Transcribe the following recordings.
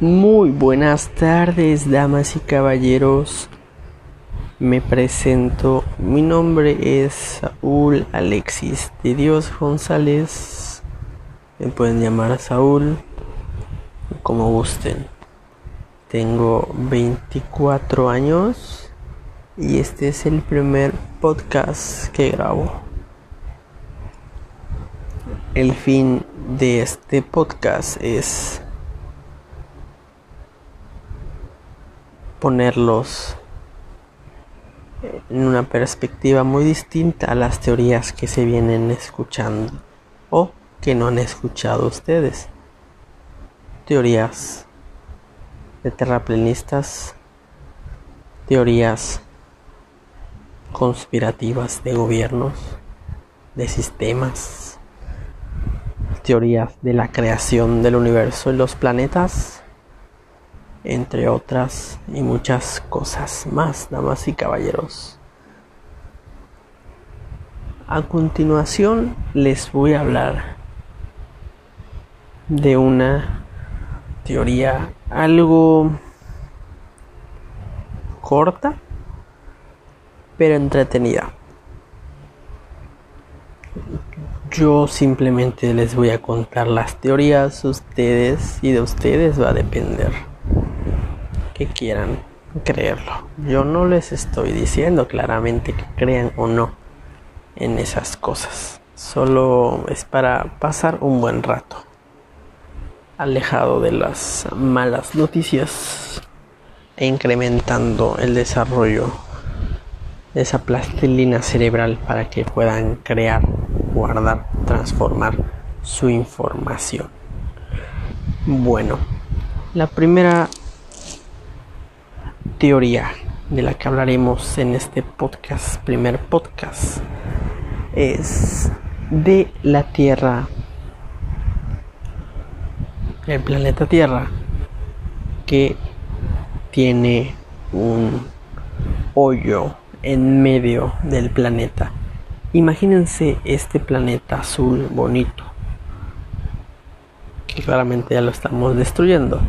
Muy buenas tardes, damas y caballeros. Me presento. Mi nombre es Saúl Alexis de Dios González. Me pueden llamar Saúl como gusten. Tengo 24 años y este es el primer podcast que grabo. El fin de este podcast es ponerlos en una perspectiva muy distinta a las teorías que se vienen escuchando o que no han escuchado ustedes. Teorías de terraplenistas, teorías conspirativas de gobiernos, de sistemas, teorías de la creación del universo y los planetas, entre otras y muchas cosas más, damas y caballeros. A continuación les voy a hablar de una teoría algo corta, pero entretenida. Yo simplemente les voy a contar las teorías, ustedes y de ustedes va a depender que quieran creerlo. Yo no les estoy diciendo claramente que crean o no en esas cosas. Solo es para pasar un buen rato alejado de las malas noticias e incrementando el desarrollo de esa plastilina cerebral para que puedan crear, guardar, transformar su información. Bueno, la primera teoría de la que hablaremos en este podcast, primer podcast, es de la Tierra el planeta Tierra que tiene un hoyo en medio del planeta. Imagínense este planeta azul bonito, que claramente ya lo estamos destruyendo,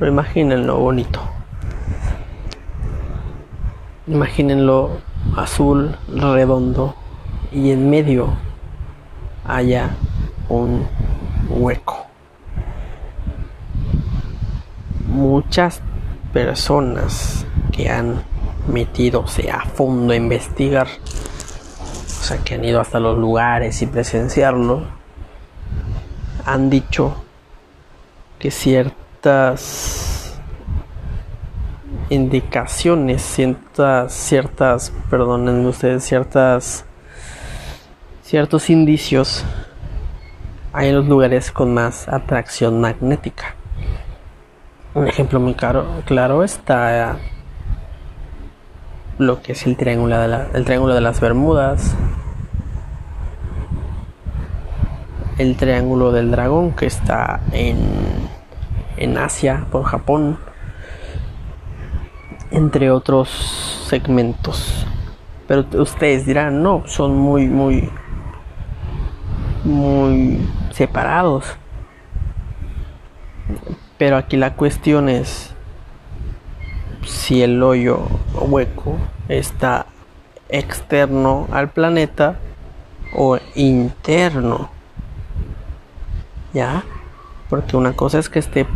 pero imagínenlo bonito. Imagínenlo azul, redondo, y en medio haya un hueco. muchas personas que han metido a fondo a investigar, o sea, que han ido hasta los lugares y presenciarlo, han dicho que ciertas indicaciones, ciertas, ciertas, perdonen ustedes, ciertas, ciertos indicios hay en los lugares con más atracción magnética. Un ejemplo muy claro, claro está lo que es el triángulo de, el triángulo de las Bermudas, el triángulo del dragón que está en, en Asia por Japón, entre otros segmentos. Pero ustedes dirán, no, son muy, muy, muy separados. Pero aquí la cuestión es si el hoyo hueco está externo al planeta o interno. ¿Ya? Porque una cosa es que esté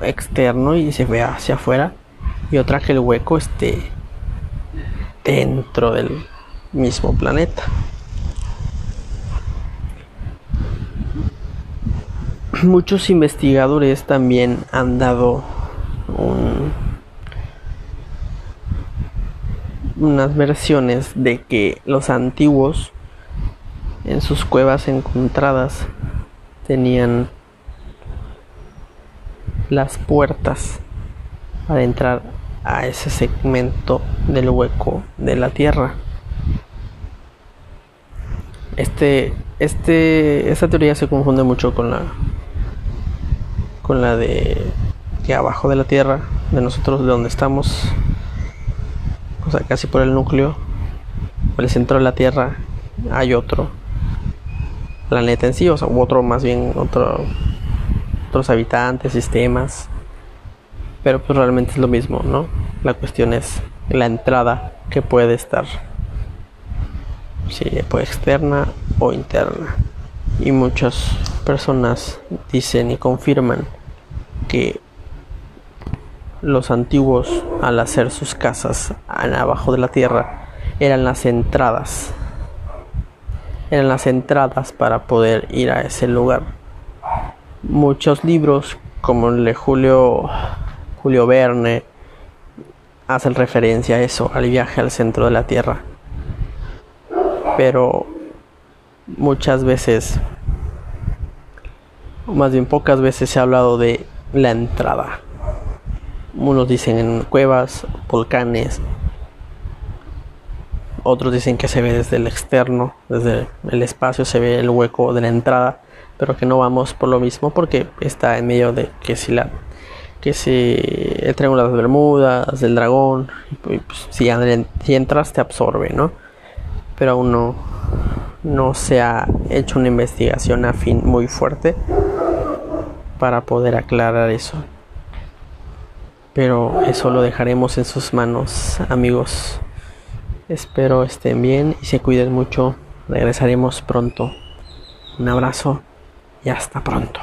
externo y se vea hacia afuera y otra que el hueco esté dentro del mismo planeta. muchos investigadores también han dado unas versiones de que los antiguos en sus cuevas encontradas tenían las puertas para entrar a ese segmento del hueco de la tierra. Este, este, esta teoría se confunde mucho con la con la de que abajo de la Tierra, de nosotros, de donde estamos, o sea, casi por el núcleo, por el centro de la Tierra, hay otro planeta en sí, o sea, otro más bien, otro, otros habitantes, sistemas, pero pues realmente es lo mismo, ¿no? La cuestión es la entrada que puede estar, si puede externa o interna. Y muchas personas dicen y confirman que los antiguos al hacer sus casas abajo de la tierra eran las entradas eran las entradas para poder ir a ese lugar muchos libros como el de Julio Julio Verne hacen referencia a eso al viaje al centro de la tierra. Pero muchas veces más bien pocas veces se ha hablado de la entrada. Unos dicen en cuevas, volcanes, otros dicen que se ve desde el externo, desde el espacio se ve el hueco de la entrada, pero que no vamos por lo mismo porque está en medio de que si la que si el triángulo de las Bermudas, del dragón, pues, si, si, entras te absorbe, ¿no? Pero aún no, no se ha hecho una investigación afín muy fuerte para poder aclarar eso. Pero eso lo dejaremos en sus manos, amigos. Espero estén bien y se cuiden mucho. Regresaremos pronto. Un abrazo y hasta pronto.